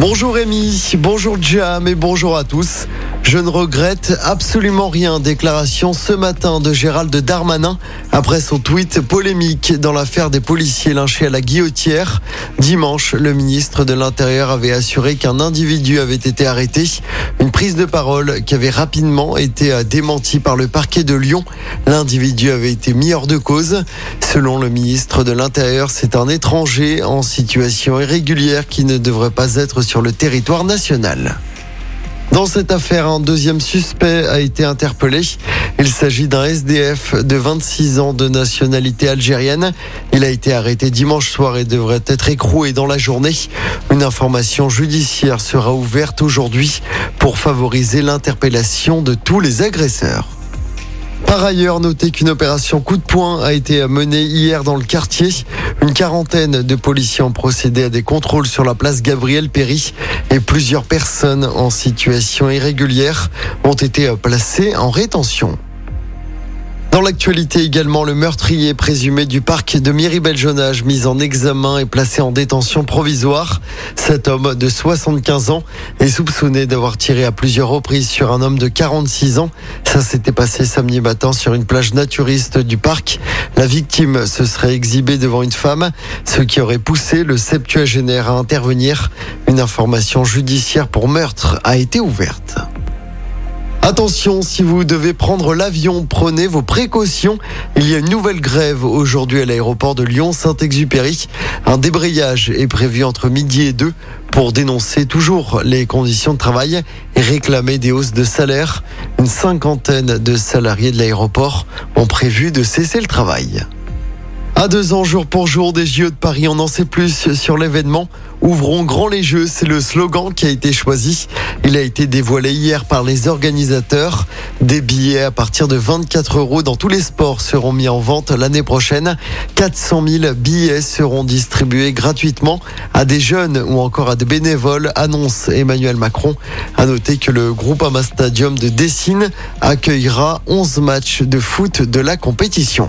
Bonjour Rémi, bonjour Jam et bonjour à tous. Je ne regrette absolument rien. Déclaration ce matin de Gérald Darmanin après son tweet polémique dans l'affaire des policiers lynchés à la guillotière. Dimanche, le ministre de l'Intérieur avait assuré qu'un individu avait été arrêté. Une prise de parole qui avait rapidement été démentie par le parquet de Lyon. L'individu avait été mis hors de cause. Selon le ministre de l'Intérieur, c'est un étranger en situation irrégulière qui ne devrait pas être sur le territoire national. Dans cette affaire, un deuxième suspect a été interpellé. Il s'agit d'un SDF de 26 ans de nationalité algérienne. Il a été arrêté dimanche soir et devrait être écroué dans la journée. Une information judiciaire sera ouverte aujourd'hui pour favoriser l'interpellation de tous les agresseurs. Par ailleurs, notez qu'une opération coup de poing a été menée hier dans le quartier. Une quarantaine de policiers ont procédé à des contrôles sur la place Gabriel Péry et plusieurs personnes en situation irrégulière ont été placées en rétention. Dans l'actualité également, le meurtrier présumé du parc de Miribel-Jonage, mis en examen et placé en détention provisoire. Cet homme de 75 ans est soupçonné d'avoir tiré à plusieurs reprises sur un homme de 46 ans. Ça s'était passé samedi matin sur une plage naturiste du parc. La victime se serait exhibée devant une femme, ce qui aurait poussé le septuagénaire à intervenir. Une information judiciaire pour meurtre a été ouverte. Attention, si vous devez prendre l'avion, prenez vos précautions. Il y a une nouvelle grève aujourd'hui à l'aéroport de Lyon-Saint-Exupéry. Un débrayage est prévu entre midi et deux pour dénoncer toujours les conditions de travail et réclamer des hausses de salaire. Une cinquantaine de salariés de l'aéroport ont prévu de cesser le travail. À deux ans, jour pour jour, des JO de Paris, on en sait plus sur l'événement. Ouvrons grand les jeux, c'est le slogan qui a été choisi. Il a été dévoilé hier par les organisateurs. Des billets à partir de 24 euros dans tous les sports seront mis en vente l'année prochaine. 400 000 billets seront distribués gratuitement à des jeunes ou encore à des bénévoles, annonce Emmanuel Macron. À noter que le Groupama Stadium de Dessine accueillera 11 matchs de foot de la compétition.